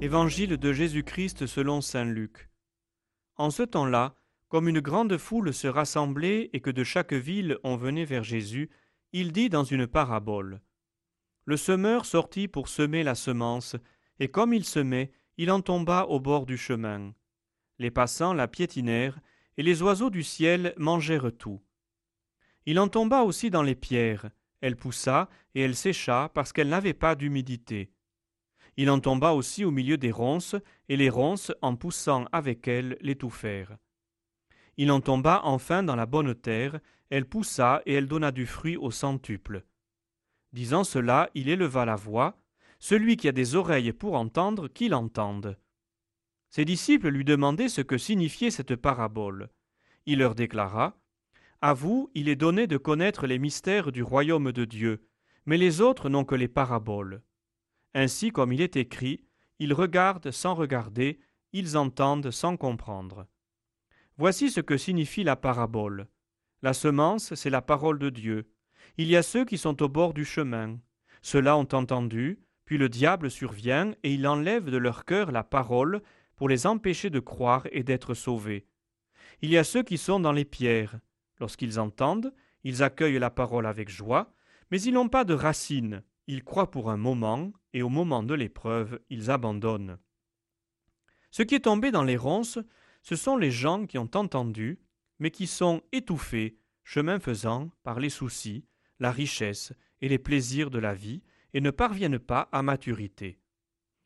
Évangile de Jésus-Christ selon Saint Luc. En ce temps-là, comme une grande foule se rassemblait et que de chaque ville on venait vers Jésus, il dit dans une parabole. Le semeur sortit pour semer la semence, et comme il semait, il en tomba au bord du chemin. Les passants la piétinèrent, et les oiseaux du ciel mangèrent tout. Il en tomba aussi dans les pierres, elle poussa, et elle sécha parce qu'elle n'avait pas d'humidité. Il en tomba aussi au milieu des ronces, et les ronces, en poussant avec elle, l'étouffèrent. Il en tomba enfin dans la bonne terre, elle poussa, et elle donna du fruit au centuple. Disant cela, il éleva la voix, Celui qui a des oreilles pour entendre, qu'il entende. Ses disciples lui demandaient ce que signifiait cette parabole. Il leur déclara, À vous, il est donné de connaître les mystères du royaume de Dieu, mais les autres n'ont que les paraboles. Ainsi comme il est écrit, ils regardent sans regarder, ils entendent sans comprendre. Voici ce que signifie la parabole. La semence, c'est la parole de Dieu. Il y a ceux qui sont au bord du chemin. Ceux-là ont entendu, puis le diable survient et il enlève de leur cœur la parole pour les empêcher de croire et d'être sauvés. Il y a ceux qui sont dans les pierres. Lorsqu'ils entendent, ils accueillent la parole avec joie, mais ils n'ont pas de racines, ils croient pour un moment, et au moment de l'épreuve, ils abandonnent. Ce qui est tombé dans les ronces, ce sont les gens qui ont entendu, mais qui sont étouffés, chemin faisant, par les soucis, la richesse et les plaisirs de la vie, et ne parviennent pas à maturité.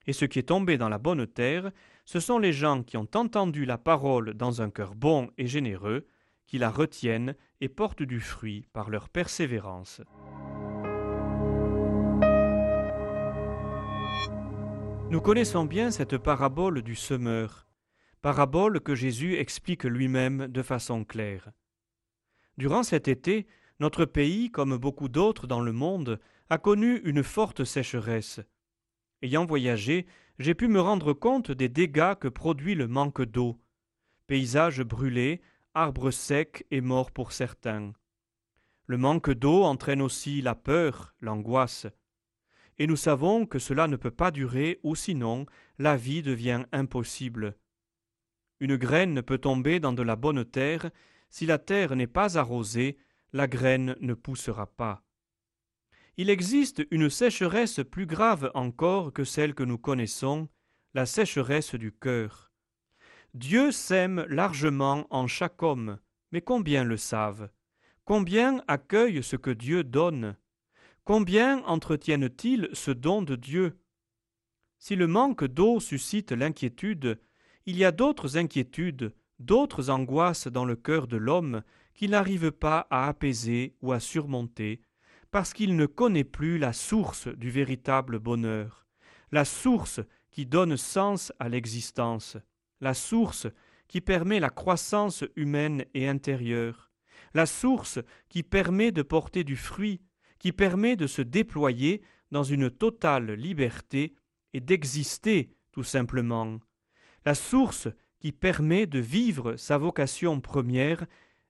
Et ce qui est tombé dans la bonne terre, ce sont les gens qui ont entendu la parole dans un cœur bon et généreux, qui la retiennent et portent du fruit par leur persévérance. Nous connaissons bien cette parabole du semeur, parabole que Jésus explique lui-même de façon claire. Durant cet été, notre pays, comme beaucoup d'autres dans le monde, a connu une forte sécheresse. Ayant voyagé, j'ai pu me rendre compte des dégâts que produit le manque d'eau. Paysages brûlés, arbres secs et morts pour certains. Le manque d'eau entraîne aussi la peur, l'angoisse et nous savons que cela ne peut pas durer ou sinon la vie devient impossible. Une graine ne peut tomber dans de la bonne terre, si la terre n'est pas arrosée, la graine ne poussera pas. Il existe une sécheresse plus grave encore que celle que nous connaissons, la sécheresse du cœur. Dieu sème largement en chaque homme, mais combien le savent? Combien accueillent ce que Dieu donne? Combien entretiennent-ils ce don de Dieu? Si le manque d'eau suscite l'inquiétude, il y a d'autres inquiétudes, d'autres angoisses dans le cœur de l'homme qu'il n'arrive pas à apaiser ou à surmonter, parce qu'il ne connaît plus la source du véritable bonheur, la source qui donne sens à l'existence, la source qui permet la croissance humaine et intérieure, la source qui permet de porter du fruit qui permet de se déployer dans une totale liberté et d'exister tout simplement, la source qui permet de vivre sa vocation première,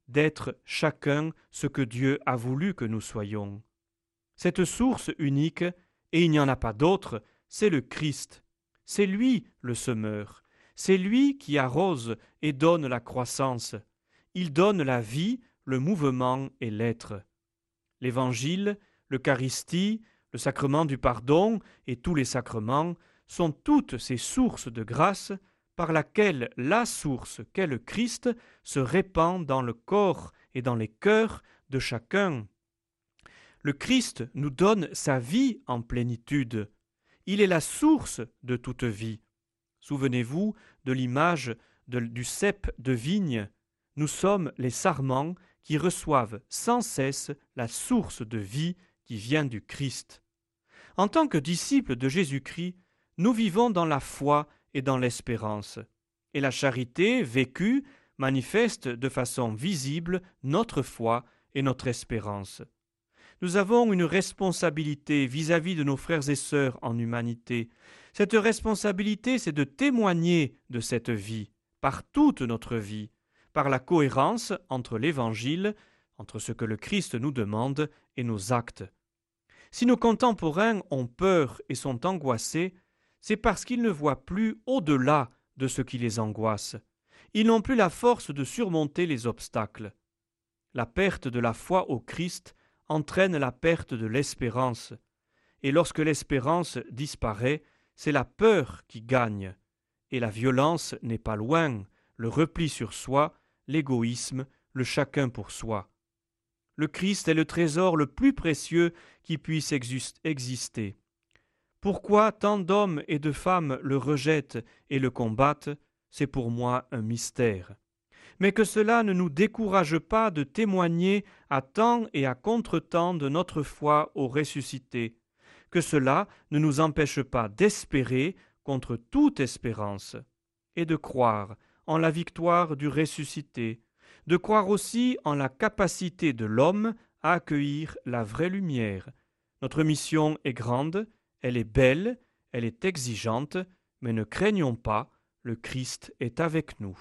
d'être chacun ce que Dieu a voulu que nous soyons. Cette source unique, et il n'y en a pas d'autre, c'est le Christ. C'est lui le semeur. C'est lui qui arrose et donne la croissance. Il donne la vie, le mouvement et l'être l'Évangile, l'Eucharistie, le sacrement du pardon et tous les sacrements sont toutes ces sources de grâce par laquelle la source qu'est le Christ se répand dans le corps et dans les cœurs de chacun. Le Christ nous donne sa vie en plénitude. Il est la source de toute vie. Souvenez-vous de l'image du cep de vigne. Nous sommes les sarments qui reçoivent sans cesse la source de vie qui vient du Christ. En tant que disciples de Jésus-Christ, nous vivons dans la foi et dans l'espérance, et la charité vécue manifeste de façon visible notre foi et notre espérance. Nous avons une responsabilité vis-à-vis de nos frères et sœurs en humanité. Cette responsabilité, c'est de témoigner de cette vie, par toute notre vie, par la cohérence entre l'Évangile, entre ce que le Christ nous demande, et nos actes. Si nos contemporains ont peur et sont angoissés, c'est parce qu'ils ne voient plus au-delà de ce qui les angoisse. Ils n'ont plus la force de surmonter les obstacles. La perte de la foi au Christ entraîne la perte de l'espérance. Et lorsque l'espérance disparaît, c'est la peur qui gagne. Et la violence n'est pas loin, le repli sur soi, l'égoïsme, le chacun pour soi. Le Christ est le trésor le plus précieux qui puisse exister. Pourquoi tant d'hommes et de femmes le rejettent et le combattent, c'est pour moi un mystère. Mais que cela ne nous décourage pas de témoigner à temps et à contre-temps de notre foi au ressuscité, que cela ne nous empêche pas d'espérer contre toute espérance, et de croire en la victoire du ressuscité, de croire aussi en la capacité de l'homme à accueillir la vraie lumière. Notre mission est grande, elle est belle, elle est exigeante, mais ne craignons pas, le Christ est avec nous.